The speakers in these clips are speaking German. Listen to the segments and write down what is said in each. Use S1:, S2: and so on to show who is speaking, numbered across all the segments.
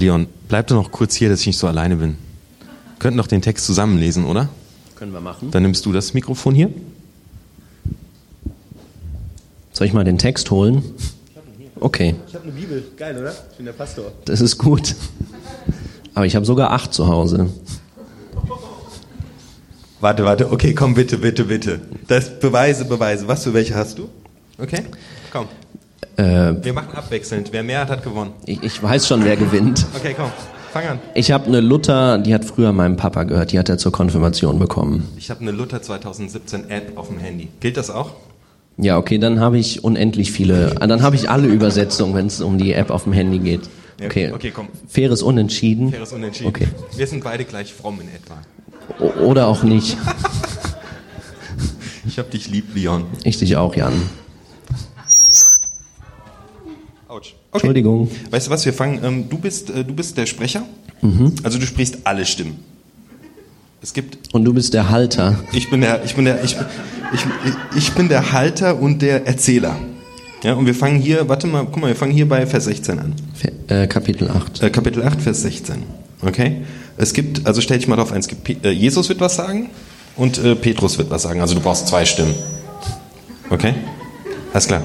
S1: Leon, bleib doch noch kurz hier, dass ich nicht so alleine bin. Wir könnten doch den Text zusammenlesen, oder?
S2: Können wir machen.
S1: Dann nimmst du das Mikrofon hier.
S2: Soll ich mal den Text holen? Okay,
S1: Ich habe eine Bibel. Geil, oder? Ich bin der Pastor.
S2: das ist gut. Aber ich habe sogar acht zu Hause.
S1: Warte, warte. Okay, komm, bitte, bitte, bitte. Das Beweise, Beweise. Was für welche hast du? Okay.
S2: Äh,
S1: Wir machen abwechselnd. Wer mehr hat, hat gewonnen.
S2: ich, ich weiß schon, wer gewinnt.
S1: Okay, komm. Fang an.
S2: Ich habe eine Luther, die hat früher meinem Papa gehört, die hat er zur Konfirmation bekommen.
S1: Ich habe eine Luther 2017 App auf dem Handy. Gilt das auch?
S2: Ja, okay, dann habe ich unendlich viele, ah, dann habe ich alle Übersetzungen, wenn es um die App auf dem Handy geht. Okay,
S1: okay, komm.
S2: Faires Unentschieden.
S1: Faires Unentschieden.
S2: Okay.
S1: Wir sind beide gleich fromm in etwa.
S2: O oder auch nicht.
S1: Ich hab dich lieb, Leon.
S2: Ich dich auch, Jan.
S1: Okay.
S2: Entschuldigung.
S1: Weißt du was, wir fangen, ähm, du, bist, äh, du bist der Sprecher,
S2: Mhm.
S1: also du sprichst alle Stimmen. Es gibt,
S2: Und du bist der Halter.
S1: ich bin der, ich bin der, ich, ich, ich bin der Halter und der Erzähler. Ja, und wir fangen hier, warte mal, guck mal, wir fangen hier bei Vers 16 an.
S2: Äh, Kapitel 8.
S1: Äh, Kapitel 8, Vers 16. Okay? Es gibt, also stell dich mal drauf ein, es gibt, äh, Jesus wird was sagen und äh, Petrus wird was sagen. Also du brauchst zwei Stimmen. Okay? Alles klar.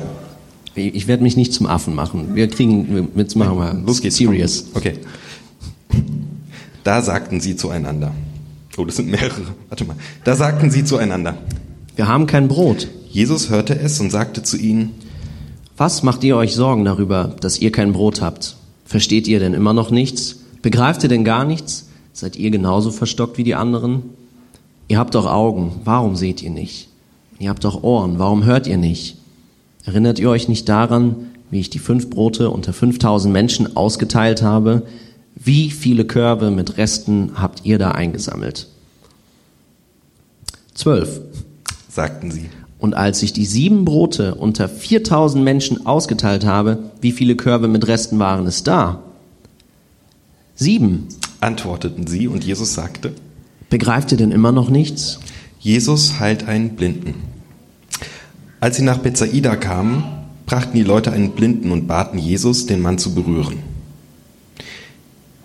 S2: Ich werde mich nicht zum Affen machen. Wir kriegen, jetzt machen wir
S1: Los geht's.
S2: serious.
S1: Okay. Da sagten sie zueinander. Oh, das sind mehrere. Warte mal. Da sagten sie zueinander.
S2: Wir haben kein Brot.
S1: Jesus hörte es und sagte zu ihnen,
S2: Was macht ihr euch Sorgen darüber, dass ihr kein Brot habt? Versteht ihr denn immer noch nichts? Begreift ihr denn gar nichts? Seid ihr genauso verstockt wie die anderen? Ihr habt doch Augen, warum seht ihr nicht? Ihr habt doch Ohren, warum hört ihr nicht? Erinnert ihr euch nicht daran, wie ich die fünf Brote unter 5000 Menschen ausgeteilt habe? Wie viele Körbe mit Resten habt ihr da eingesammelt? Zwölf.
S1: sagten sie.
S2: Und als ich die sieben Brote unter 4000 Menschen ausgeteilt habe, wie viele Körbe mit Resten waren es da? Sieben.
S1: Antworteten sie und Jesus sagte,
S2: Begreift ihr denn immer noch nichts?
S1: Jesus heilt einen Blinden. Als sie nach Bethsaida kamen, brachten die Leute einen Blinden und baten Jesus, den Mann zu berühren.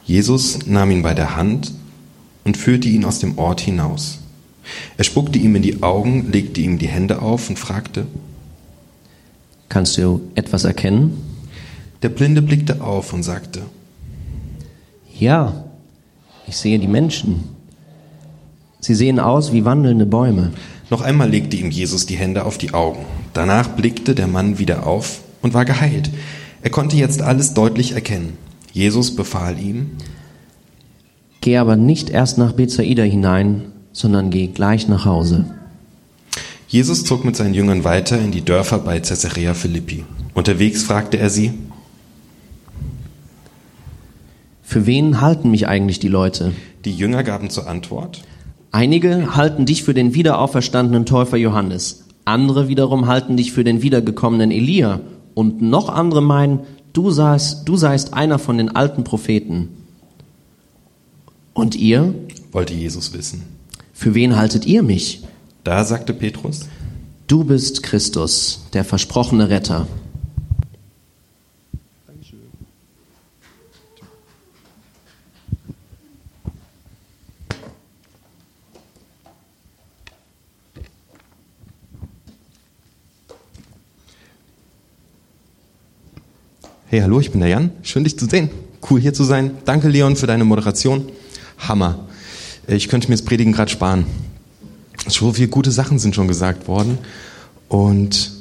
S1: Jesus nahm ihn bei der Hand und führte ihn aus dem Ort hinaus. Er spuckte ihm in die Augen, legte ihm die Hände auf und fragte.
S2: Kannst du etwas erkennen?
S1: Der Blinde blickte auf und sagte,
S2: Ja, ich sehe die Menschen. Sie sehen aus wie wandelnde Bäume.
S1: Noch einmal legte ihm Jesus die Hände auf die Augen. Danach blickte der Mann wieder auf und war geheilt. Er konnte jetzt alles deutlich erkennen. Jesus befahl ihm,
S2: Geh aber nicht erst nach Bethsaida hinein, sondern geh gleich nach Hause.
S1: Jesus zog mit seinen Jüngern weiter in die Dörfer bei Caesarea Philippi. Unterwegs fragte er sie,
S2: Für wen halten mich eigentlich die Leute?
S1: die Jünger gaben zur Antwort,
S2: Einige halten dich für den wiederauferstandenen Täufer Johannes, andere wiederum halten dich für den wiedergekommenen Elia und noch andere meinen, du seist, du seist einer von den alten Propheten. Und ihr?
S1: wollte Jesus wissen.
S2: Für wen haltet ihr mich?
S1: Da sagte Petrus,
S2: Du bist Christus, der versprochene Retter.
S1: Hey, hallo, ich bin der Jan, schön dich zu sehen. Cool hier zu sein. Danke Leon für deine Moderation. Hammer. Äh, Ich könnte mir das Predigen gerade sparen. So viele gute Sachen sind schon gesagt worden. Und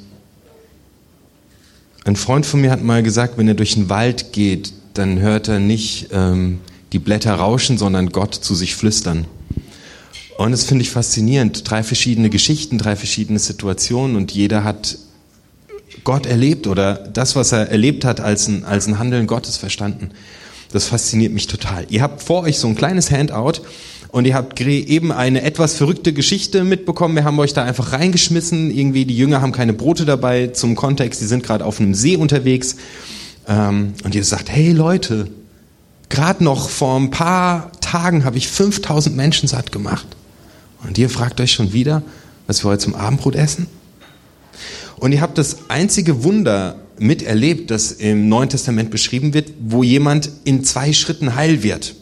S1: ein Freund von mir hat mal gesagt, wenn er durch den Wald geht, dann hört er nicht ähm, die Blätter rauschen, sondern Gott zu sich flüstern. Und das finde ich faszinierend. Drei verschiedene Geschichten, drei verschiedene Situationen und jeder hat Gott erlebt oder das, was er erlebt hat, als ein, als ein Handeln Gottes verstanden. Das fasziniert mich total. Ihr habt vor euch so ein kleines Handout und ihr habt eben eine etwas verrückte Geschichte mitbekommen. Wir haben euch da einfach reingeschmissen. Irgendwie die Jünger haben keine Brote dabei. Zum Kontext, die sind gerade auf einem See unterwegs. Ähm, und ihr sagt, hey Leute, gerade noch vor ein paar Tagen habe ich 5000 Menschen satt gemacht. Und ihr fragt euch schon wieder, was wir heute zum Abendbrot essen? Und ihr habt das einzige Wunder miterlebt, dass im Neuen Testament beschrieben wird, wo jemand in zwei Schritten heil wird.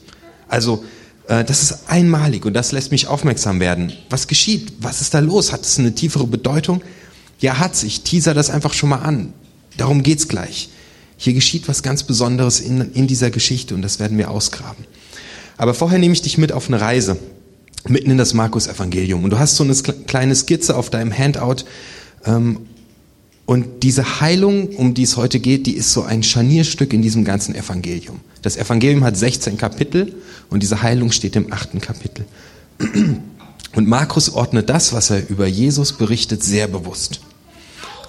S1: Also äh, das ist einmalig und das lässt mich aufmerksam werden. Was geschieht? Was ist da los? Hat es eine tiefere Bedeutung? Ja, hat's. Ich teaser das einfach schon mal an. Darum geht's gleich. Hier geschieht was ganz Besonderes in, in dieser Geschichte und das werden wir ausgraben. Aber vorher nehme ich dich mit auf eine Reise, mitten in das Markus-Evangelium. Und du hast so eine kleine Skizze auf deinem Handout. Ähm, und diese Heilung, um die es heute geht, die ist so ein Scharnierstück in diesem ganzen Evangelium. Das Evangelium hat 16 Kapitel und diese Heilung steht im achten Kapitel. Und Markus ordnet das, was er über Jesus berichtet, sehr bewusst.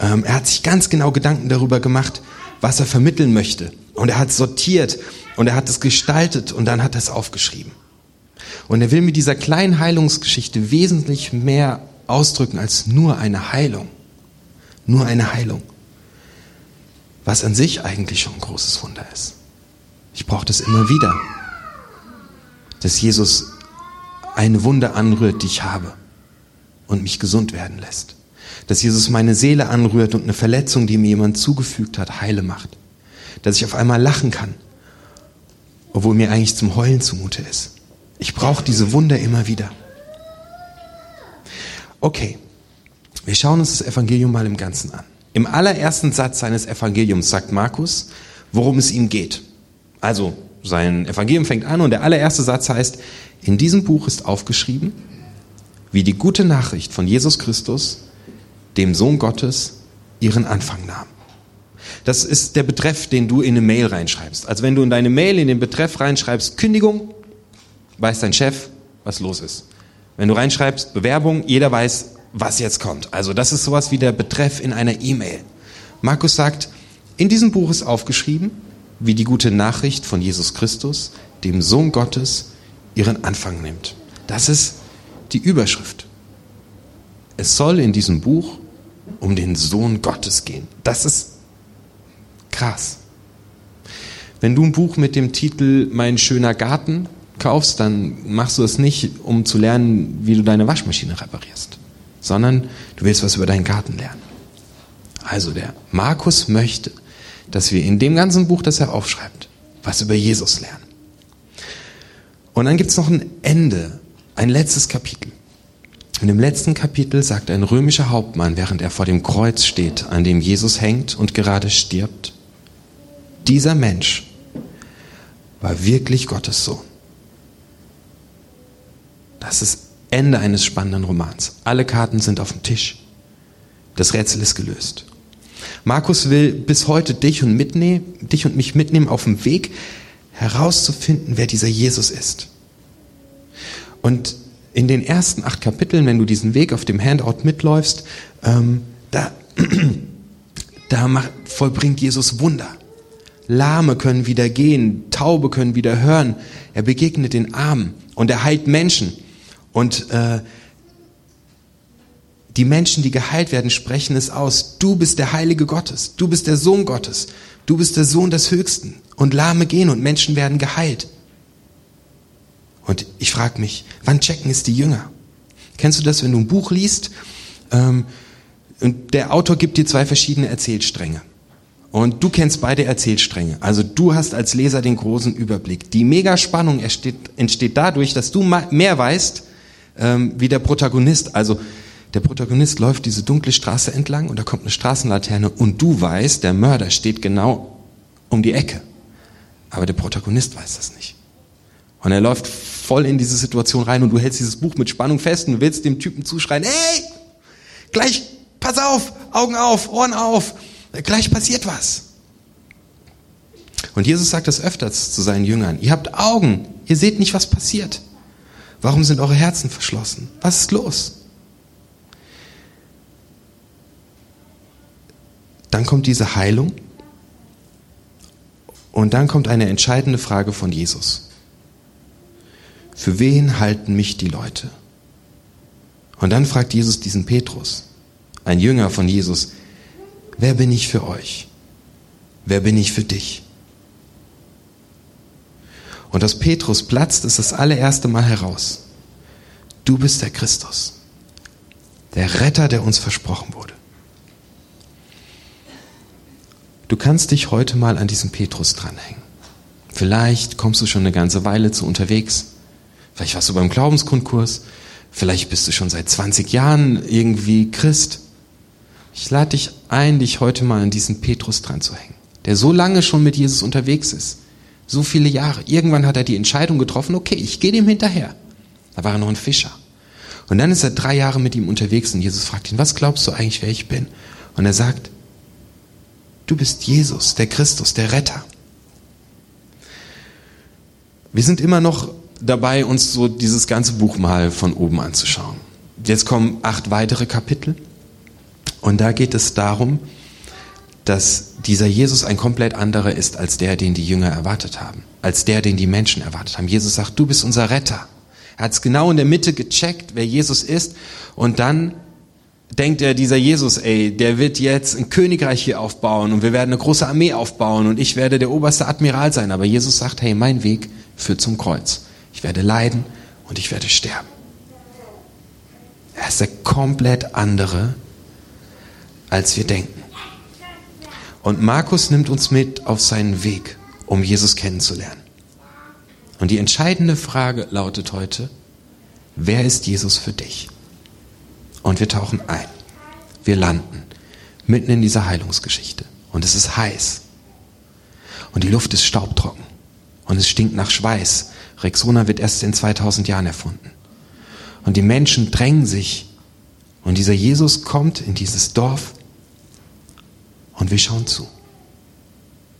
S1: Ähm, er hat sich ganz genau Gedanken darüber gemacht, was er vermitteln möchte. Und er hat sortiert und er hat es gestaltet und dann hat er es aufgeschrieben. Und er will mit dieser kleinen Heilungsgeschichte wesentlich mehr ausdrücken als nur eine Heilung. Nur eine Heilung. Was an sich eigentlich schon ein großes Wunder ist. Ich brauche das immer wieder. Dass Jesus eine Wunde anrührt, die ich habe und mich gesund werden lässt. Dass Jesus meine Seele anrührt und eine Verletzung, die mir jemand zugefügt hat, heile macht. Dass ich auf einmal lachen kann, obwohl mir eigentlich zum Heulen zumute ist. Ich brauche diese Wunder immer wieder. Okay, wir schauen uns das Evangelium mal im Ganzen an. Im allerersten Satz seines Evangeliums sagt Markus, worum es ihm geht. Also sein Evangelium fängt an und der allererste Satz heißt, in diesem Buch ist aufgeschrieben, wie die gute Nachricht von Jesus Christus, dem Sohn Gottes, ihren Anfang nahm. Das ist der Betreff, den du in eine Mail reinschreibst. Also wenn du in deine Mail in den Betreff reinschreibst, Kündigung, weiß dein Chef, was los ist. Wenn du reinschreibst, Bewerbung, jeder weiß, was jetzt kommt. Also das ist sowas wie der Betreff in einer E-Mail. Markus sagt, in diesem Buch ist aufgeschrieben, wie die gute Nachricht von Jesus Christus, dem Sohn Gottes, ihren Anfang nimmt. Das ist die Überschrift. Es soll in diesem Buch um den Sohn Gottes gehen. Das ist krass. Wenn du ein Buch mit dem Titel Mein schöner Garten kaufst, dann machst du es nicht, um zu lernen, wie du deine Waschmaschine reparierst, sondern du willst was über deinen Garten lernen. Also der Markus möchte, dass wir in dem ganzen Buch, das er aufschreibt, was über Jesus lernen. Und dann gibt es noch ein Ende, ein letztes Kapitel. In dem letzten Kapitel sagt ein römischer Hauptmann, während er vor dem Kreuz steht, an dem Jesus hängt und gerade stirbt, dieser Mensch war wirklich Gottes Sohn. Das ist Ende eines spannenden Romans. Alle Karten sind auf dem Tisch. Das Rätsel ist gelöst. Markus will bis heute dich und, mitnehmen, dich und mich mitnehmen auf dem Weg herauszufinden, wer dieser Jesus ist. Und in den ersten acht Kapiteln, wenn du diesen Weg auf dem Handout mitläufst, ähm, da, da macht, vollbringt Jesus Wunder. Lahme können wieder gehen, Taube können wieder hören. Er begegnet den Armen und er heilt Menschen. Und äh, die Menschen, die geheilt werden, sprechen es aus. Du bist der Heilige Gottes. Du bist der Sohn Gottes. Du bist der Sohn des Höchsten. Und Lahme gehen und Menschen werden geheilt. Und ich frage mich, wann checken es die Jünger? Kennst du das, wenn du ein Buch liest ähm, und der Autor gibt dir zwei verschiedene Erzählstränge? Und du kennst beide Erzählstränge. Also du hast als Leser den großen Überblick. Die Megaspannung entsteht, entsteht dadurch, dass du mehr weißt ähm, wie der Protagonist. Also der Protagonist läuft diese dunkle Straße entlang und da kommt eine Straßenlaterne und du weißt, der Mörder steht genau um die Ecke. Aber der Protagonist weiß das nicht. Und er läuft voll in diese Situation rein und du hältst dieses Buch mit Spannung fest und willst dem Typen zuschreien, hey, gleich, pass auf, Augen auf, Ohren auf, gleich passiert was. Und Jesus sagt das öfters zu seinen Jüngern, ihr habt Augen, ihr seht nicht, was passiert. Warum sind eure Herzen verschlossen? Was ist los? Dann kommt diese Heilung und dann kommt eine entscheidende Frage von Jesus. Für wen halten mich die Leute? Und dann fragt Jesus diesen Petrus, ein Jünger von Jesus, wer bin ich für euch? Wer bin ich für dich? Und aus Petrus platzt es das allererste Mal heraus. Du bist der Christus, der Retter, der uns versprochen wurde. Du kannst dich heute mal an diesen Petrus dranhängen. Vielleicht kommst du schon eine ganze Weile zu unterwegs. Vielleicht warst du beim Glaubenskundkurs. Vielleicht bist du schon seit 20 Jahren irgendwie Christ. Ich lade dich ein, dich heute mal an diesen Petrus dran zu hängen, der so lange schon mit Jesus unterwegs ist. So viele Jahre. Irgendwann hat er die Entscheidung getroffen, okay, ich gehe dem hinterher. Da war er noch ein Fischer. Und dann ist er drei Jahre mit ihm unterwegs und Jesus fragt ihn, was glaubst du eigentlich, wer ich bin? Und er sagt, du bist Jesus, der Christus, der Retter. Wir sind immer noch dabei, uns so dieses ganze Buch mal von oben anzuschauen. Jetzt kommen acht weitere Kapitel und da geht es darum, dass dieser Jesus ein komplett anderer ist als der, den die Jünger erwartet haben, als der, den die Menschen erwartet haben. Jesus sagt, du bist unser Retter. Er hat es genau in der Mitte gecheckt, wer Jesus ist und dann denkt er, dieser Jesus, ey, der wird jetzt ein Königreich hier aufbauen und wir werden eine große Armee aufbauen und ich werde der oberste Admiral sein. Aber Jesus sagt, hey, mein Weg führt zum Kreuz. Ich werde leiden und ich werde sterben. Er ist der komplett andere, als wir denken. Und Markus nimmt uns mit auf seinen Weg, um Jesus kennenzulernen. Und die entscheidende Frage lautet heute, wer ist Jesus für dich? Und wir tauchen ein. Wir landen mitten in dieser Heilungsgeschichte. Und es ist heiß. Und die Luft ist staubtrocken. Und es stinkt nach Schweiß. Rexona wird erst in 2000 Jahren erfunden. Und die Menschen drängen sich. Und dieser Jesus kommt in dieses Dorf und wir schauen zu.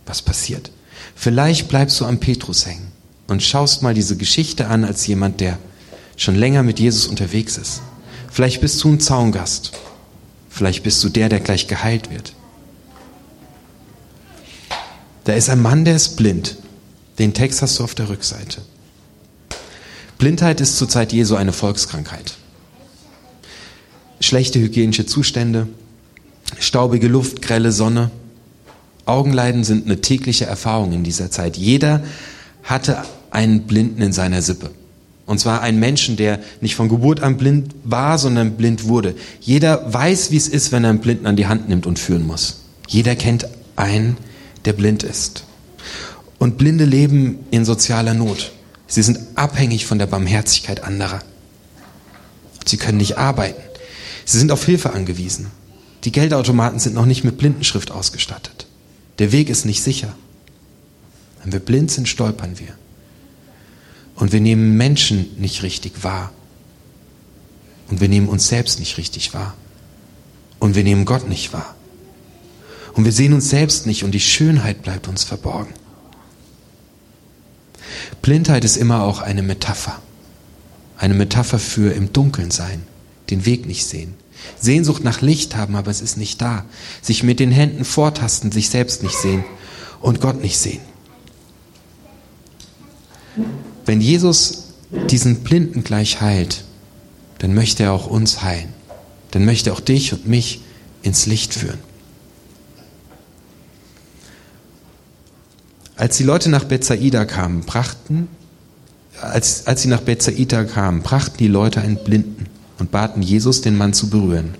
S1: Was passiert? Vielleicht bleibst du am Petrus hängen und schaust mal diese Geschichte an als jemand, der schon länger mit Jesus unterwegs ist. Vielleicht bist du ein Zaungast. Vielleicht bist du der, der gleich geheilt wird. Da ist ein Mann, der ist blind. Den Text hast du auf der Rückseite. Blindheit ist zur Zeit Jesu eine Volkskrankheit. Schlechte hygienische Zustände, staubige Luft, grelle Sonne. Augenleiden sind eine tägliche Erfahrung in dieser Zeit. Jeder hatte einen Blinden in seiner Sippe. Und zwar einen Menschen, der nicht von Geburt an blind war, sondern blind wurde. Jeder weiß, wie es ist, wenn er einen Blinden an die Hand nimmt und führen muss. Jeder kennt einen, der blind ist. Und Blinde leben in sozialer Not. Sie sind abhängig von der Barmherzigkeit anderer. Sie können nicht arbeiten. Sie sind auf Hilfe angewiesen. Die Geldautomaten sind noch nicht mit Blindenschrift ausgestattet. Der Weg ist nicht sicher. Wenn wir blind sind, stolpern wir. Und wir nehmen Menschen nicht richtig wahr. Und wir nehmen uns selbst nicht richtig wahr. Und wir nehmen Gott nicht wahr. Und wir sehen uns selbst nicht und die Schönheit bleibt uns verborgen. Blindheit ist immer auch eine Metapher. Eine Metapher für im Dunkeln sein, den Weg nicht sehen. Sehnsucht nach Licht haben, aber es ist nicht da. Sich mit den Händen vortasten, sich selbst nicht sehen und Gott nicht sehen. Wenn Jesus diesen Blinden gleich heilt, dann möchte er auch uns heilen. Dann möchte er auch dich und mich ins Licht führen. Als die Leute nach Bethsaida kamen, brachten, als, als sie nach Bethsaida kamen, brachten die Leute einen Blinden und baten Jesus, den Mann zu berühren.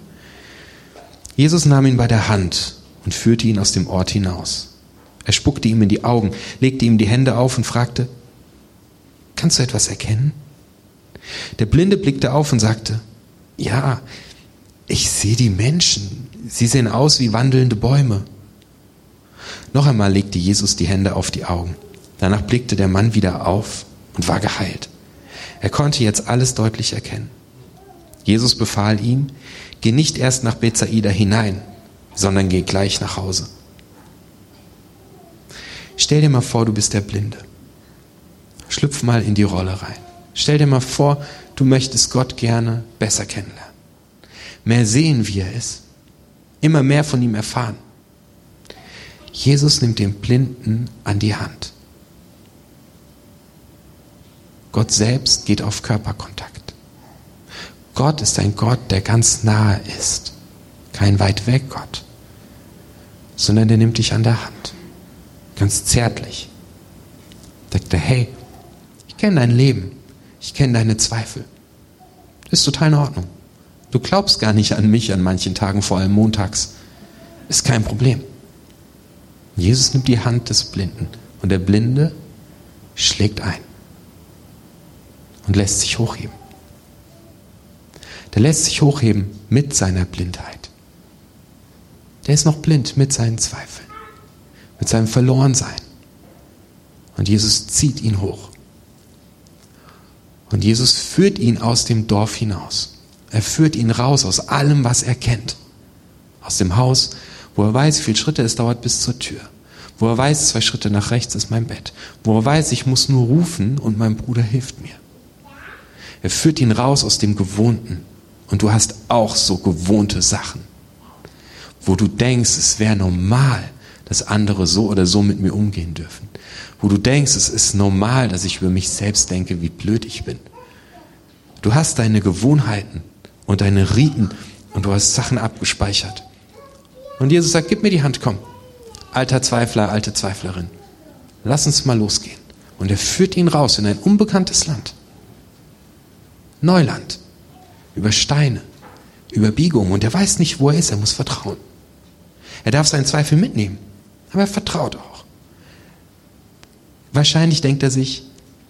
S1: Jesus nahm ihn bei der Hand und führte ihn aus dem Ort hinaus. Er spuckte ihm in die Augen, legte ihm die Hände auf und fragte, kannst du etwas erkennen? Der Blinde blickte auf und sagte, ja, ich sehe die Menschen. Sie sehen aus wie wandelnde Bäume. Noch einmal legte Jesus die Hände auf die Augen. Danach blickte der Mann wieder auf und war geheilt. Er konnte jetzt alles deutlich erkennen. Jesus befahl ihm, geh nicht erst nach Bethsaida hinein, sondern geh gleich nach Hause. Stell dir mal vor, du bist der Blinde. Schlüpf mal in die Rolle rein. Stell dir mal vor, du möchtest Gott gerne besser kennenlernen. Mehr sehen, wie er ist. Immer mehr von ihm erfahren. Jesus nimmt den Blinden an die Hand. Gott selbst geht auf Körperkontakt. Gott ist ein Gott, der ganz nahe ist. Kein weit weg Gott, sondern der nimmt dich an der Hand. Ganz zärtlich. Sagt er, hey, ich kenne dein Leben. Ich kenne deine Zweifel. Ist total in Ordnung. Du glaubst gar nicht an mich an manchen Tagen, vor allem montags. Ist kein Problem. Jesus nimmt die Hand des Blinden und der Blinde schlägt ein und lässt sich hochheben. Der lässt sich hochheben mit seiner Blindheit. Der ist noch blind mit seinen Zweifeln, mit seinem Verlorensein. Und Jesus zieht ihn hoch. Und Jesus führt ihn aus dem Dorf hinaus. Er führt ihn raus aus allem, was er kennt. Aus dem Haus, wo er weiß, wie viele Schritte es dauert bis zur Tür. Wo er weiß, zwei Schritte nach rechts ist mein Bett. Wo er weiß, ich muss nur rufen und mein Bruder hilft mir. Er führt ihn raus aus dem Gewohnten. Und du hast auch so gewohnte Sachen, wo du denkst, es wäre normal, dass andere so oder so mit mir umgehen dürfen. Wo du denkst, es ist normal, dass ich über mich selbst denke, wie blöd ich bin. Du hast deine Gewohnheiten und deine Riten und du hast Sachen abgespeichert. Und Jesus sagt, gib mir die Hand, komm. Alter Zweifler, alte Zweiflerin. Lass uns mal losgehen. Und er führt ihn raus in ein unbekanntes Land. Neuland. Über Steine. Über Biegungen. Und er weiß nicht, wo er ist. Er muss vertrauen. Er darf seinen Zweifel mitnehmen. Aber er vertraut auch. Wahrscheinlich denkt er sich,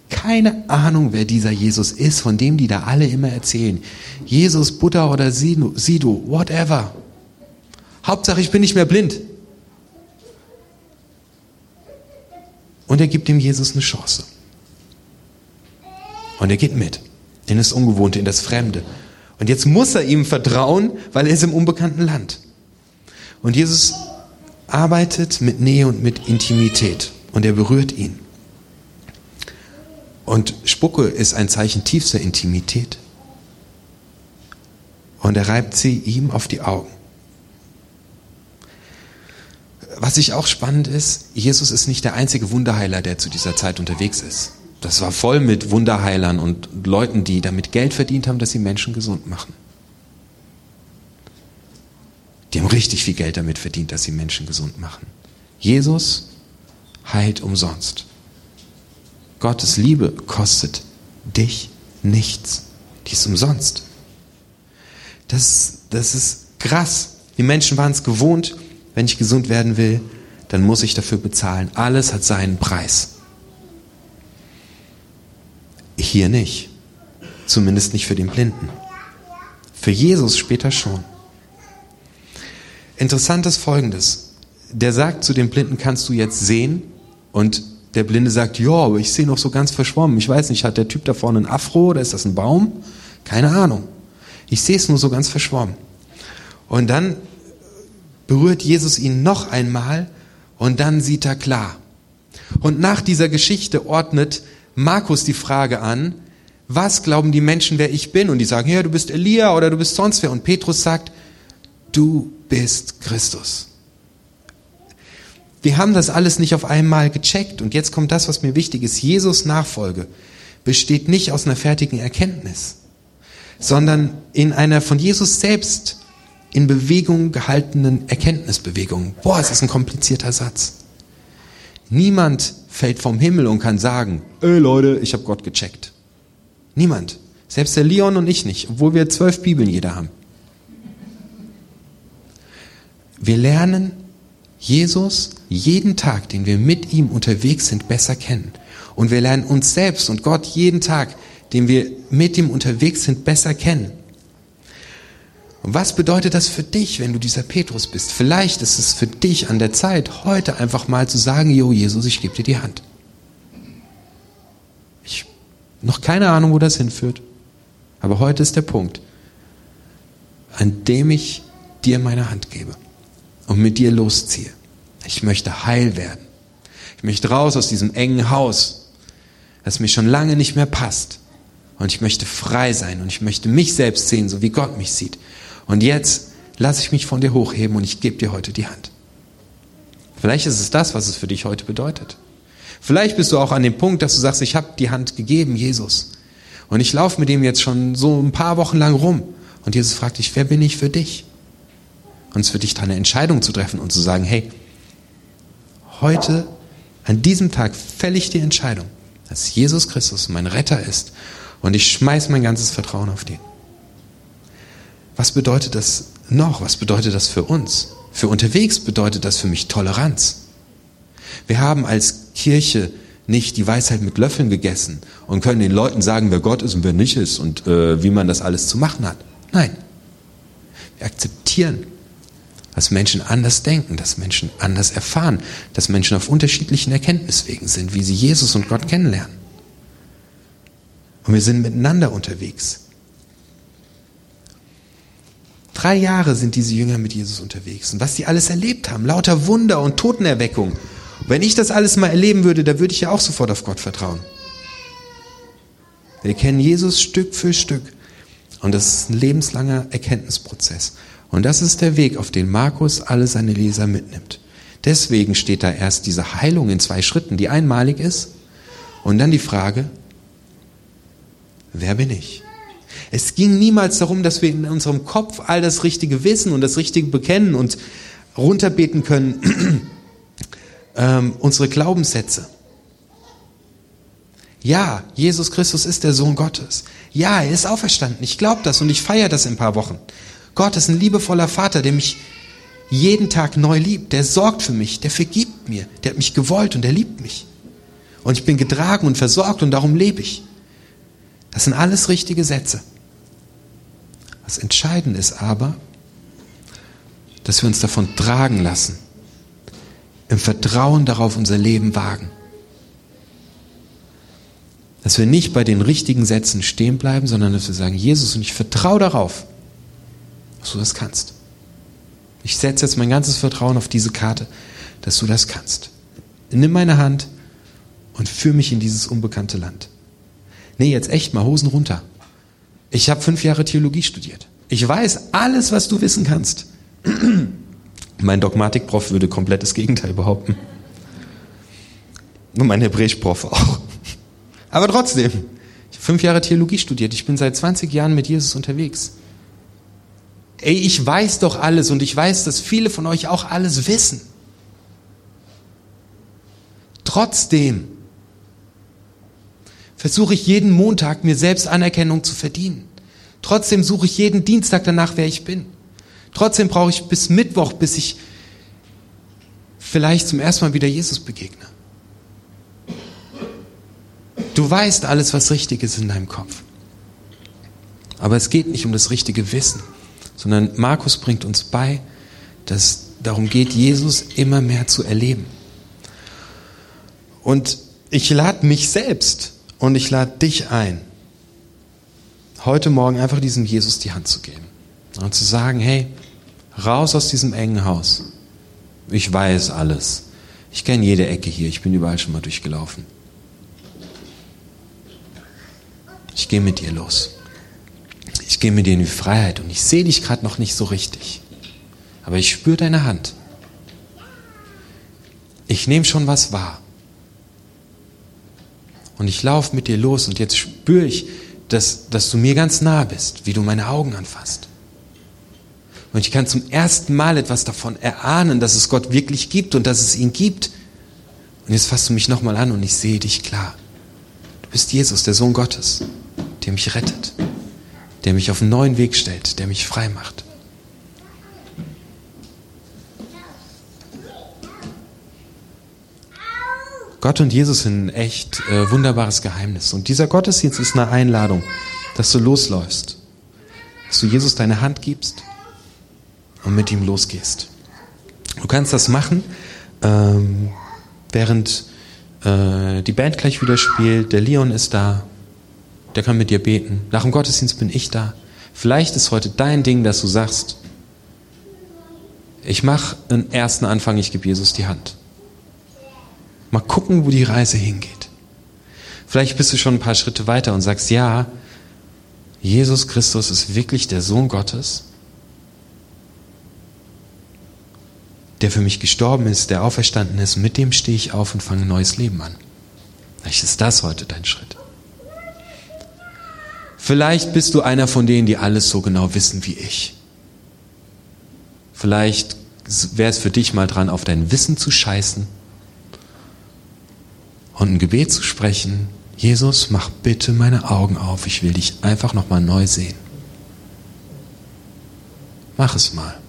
S1: keine Ahnung, wer dieser Jesus ist, von dem die da alle immer erzählen. Jesus, Buddha oder Sido, whatever. Hauptsache, ich bin nicht mehr blind. Und er gibt dem Jesus eine Chance. Und er geht mit in das Ungewohnte, in das Fremde. Und jetzt muss er ihm vertrauen, weil er ist im unbekannten Land. Und Jesus arbeitet mit Nähe und mit Intimität. Und er berührt ihn. Und Spucke ist ein Zeichen tiefster Intimität. Und er reibt sie ihm auf die Augen. Was ich auch spannend ist, Jesus ist nicht der einzige Wunderheiler, der zu dieser Zeit unterwegs ist. Das war voll mit Wunderheilern und Leuten, die damit Geld verdient haben, dass sie Menschen gesund machen. Die haben richtig viel Geld damit verdient, dass sie Menschen gesund machen. Jesus heilt umsonst. Gottes Liebe kostet dich nichts. Die ist umsonst. Das, das ist krass. Die Menschen waren es gewohnt, wenn ich gesund werden will, dann muss ich dafür bezahlen. Alles hat seinen Preis. Hier nicht. Zumindest nicht für den Blinden. Für Jesus später schon. Interessant ist Folgendes. Der sagt zu dem Blinden, kannst du jetzt sehen? Und der Blinde sagt, ja, aber ich sehe noch so ganz verschwommen. Ich weiß nicht, hat der Typ da vorne ein Afro oder ist das ein Baum? Keine Ahnung. Ich sehe es nur so ganz verschwommen. Und dann berührt Jesus ihn noch einmal und dann sieht er klar. Und nach dieser Geschichte ordnet Markus die Frage an, was glauben die Menschen, wer ich bin? Und die sagen, ja, du bist Elia oder du bist sonst wer. Und Petrus sagt, du bist Christus. Wir haben das alles nicht auf einmal gecheckt. Und jetzt kommt das, was mir wichtig ist. Jesus Nachfolge besteht nicht aus einer fertigen Erkenntnis, sondern in einer von Jesus selbst in Bewegung gehaltenen Erkenntnisbewegung. Boah, es ist ein komplizierter Satz. Niemand fällt vom Himmel und kann sagen, ey Leute, ich habe Gott gecheckt. Niemand. Selbst der Leon und ich nicht, obwohl wir zwölf Bibeln jeder haben. Wir lernen Jesus jeden Tag, den wir mit ihm unterwegs sind, besser kennen. Und wir lernen uns selbst und Gott jeden Tag, den wir mit ihm unterwegs sind, besser kennen. Und was bedeutet das für dich, wenn du dieser Petrus bist? Vielleicht ist es für dich an der Zeit, heute einfach mal zu sagen, Jo Jesus, ich gebe dir die Hand. Ich noch keine Ahnung, wo das hinführt, aber heute ist der Punkt, an dem ich dir meine Hand gebe und mit dir losziehe. Ich möchte heil werden. Ich möchte raus aus diesem engen Haus, das mir schon lange nicht mehr passt. Und ich möchte frei sein und ich möchte mich selbst sehen, so wie Gott mich sieht. Und jetzt lasse ich mich von dir hochheben und ich gebe dir heute die Hand. Vielleicht ist es das, was es für dich heute bedeutet. Vielleicht bist du auch an dem Punkt, dass du sagst, ich habe die Hand gegeben, Jesus. Und ich laufe mit dem jetzt schon so ein paar Wochen lang rum. Und Jesus fragt dich, wer bin ich für dich? Und es ist für dich eine Entscheidung zu treffen und zu sagen, hey, heute, an diesem Tag fälle ich die Entscheidung, dass Jesus Christus mein Retter ist und ich schmeiß mein ganzes Vertrauen auf den. Was bedeutet das noch? Was bedeutet das für uns? Für unterwegs bedeutet das für mich Toleranz. Wir haben als Kirche nicht die Weisheit mit Löffeln gegessen und können den Leuten sagen, wer Gott ist und wer nicht ist und äh, wie man das alles zu machen hat. Nein. Wir akzeptieren, dass Menschen anders denken, dass Menschen anders erfahren, dass Menschen auf unterschiedlichen Erkenntniswegen sind, wie sie Jesus und Gott kennenlernen. Und wir sind miteinander unterwegs. Drei Jahre sind diese Jünger mit Jesus unterwegs. Und was sie alles erlebt haben, lauter Wunder und Totenerweckung. wenn ich das alles mal erleben würde, da würde ich ja auch sofort auf Gott vertrauen. Wir kennen Jesus Stück für Stück. Und das ist ein lebenslanger Erkenntnisprozess. Und das ist der Weg, auf den Markus alle seine Leser mitnimmt. Deswegen steht da erst diese Heilung in zwei Schritten, die einmalig ist. Und dann die Frage, wer bin ich? Es ging niemals darum, dass wir in unserem Kopf all das Richtige wissen und das Richtige bekennen und runterbeten können, ähm, unsere Glaubenssätze. Ja, Jesus Christus ist der Sohn Gottes. Ja, er ist auferstanden. Ich glaube das und ich feiere das in ein paar Wochen. Gott ist ein liebevoller Vater, der mich jeden Tag neu liebt. Der sorgt für mich, der vergibt mir, der hat mich gewollt und der liebt mich. Und ich bin getragen und versorgt und darum lebe ich. Das sind alles richtige Sätze. Was entscheidend ist aber, dass wir uns davon tragen lassen, im Vertrauen darauf unser Leben wagen. Dass wir nicht bei den richtigen Sätzen stehen bleiben, sondern dass wir sagen, Jesus, und ich vertraue darauf, dass du das kannst. Ich setze jetzt mein ganzes Vertrauen auf diese Karte, dass du das kannst. Nimm meine Hand und führe mich in dieses unbekannte Land. Nee, jetzt echt mal Hosen runter. Ich habe fünf Jahre Theologie studiert. Ich weiß alles, was du wissen kannst. mein Dogmatikprof würde komplett das Gegenteil behaupten. Und mein Hebräischprof auch. Aber trotzdem, ich habe fünf Jahre Theologie studiert. Ich bin seit 20 Jahren mit Jesus unterwegs. Ey, ich weiß doch alles und ich weiß, dass viele von euch auch alles wissen. Trotzdem versuche ich jeden Montag mir selbst Anerkennung zu verdienen. Trotzdem suche ich jeden Dienstag danach, wer ich bin. Trotzdem brauche ich bis Mittwoch, bis ich vielleicht zum ersten Mal wieder Jesus begegne. Du weißt alles, was richtig ist in deinem Kopf. Aber es geht nicht um das richtige Wissen, sondern Markus bringt uns bei, dass es darum geht, Jesus immer mehr zu erleben. Und ich lade mich selbst und ich lade dich ein, heute Morgen einfach diesem Jesus die Hand zu geben und zu sagen, hey, raus aus diesem engen Haus. Ich weiß alles. Ich kenne jede Ecke hier. Ich bin überall schon mal durchgelaufen. Ich gehe mit dir los. Ich gehe mit dir in die Freiheit und ich sehe dich gerade noch nicht so richtig. Aber ich spüre deine Hand. Ich nehme schon was wahr. Und ich laufe mit dir los und jetzt spüre ich, dass, dass du mir ganz nah bist, wie du meine Augen anfasst. Und ich kann zum ersten Mal etwas davon erahnen, dass es Gott wirklich gibt und dass es ihn gibt. Und jetzt fasst du mich nochmal an und ich sehe dich klar. Du bist Jesus, der Sohn Gottes, der mich rettet, der mich auf einen neuen Weg stellt, der mich frei macht. Gott und Jesus sind ein echt äh, wunderbares Geheimnis. Und dieser Gottesdienst ist eine Einladung, dass du losläufst. Dass du Jesus deine Hand gibst und mit ihm losgehst. Du kannst das machen, ähm, während äh, die Band gleich wieder spielt. Der Leon ist da. Der kann mit dir beten. Nach dem Gottesdienst bin ich da. Vielleicht ist heute dein Ding, dass du sagst, ich mache einen ersten Anfang, ich gebe Jesus die Hand. Mal gucken, wo die Reise hingeht. Vielleicht bist du schon ein paar Schritte weiter und sagst, ja, Jesus Christus ist wirklich der Sohn Gottes, der für mich gestorben ist, der auferstanden ist, mit dem stehe ich auf und fange ein neues Leben an. Vielleicht ist das heute dein Schritt. Vielleicht bist du einer von denen, die alles so genau wissen wie ich. Vielleicht wäre es für dich mal dran, auf dein Wissen zu scheißen und ein Gebet zu sprechen, Jesus, mach bitte meine Augen auf, ich will dich einfach nochmal neu sehen. Mach es mal.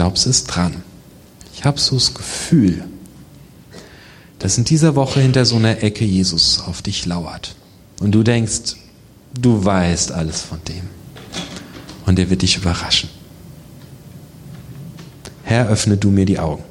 S1: glaube, es ist dran. Ich habe so das Gefühl, dass in dieser Woche hinter so einer Ecke Jesus auf dich lauert. Und du denkst, du weißt alles von dem. Und er wird dich überraschen. Herr, öffne du mir die Augen.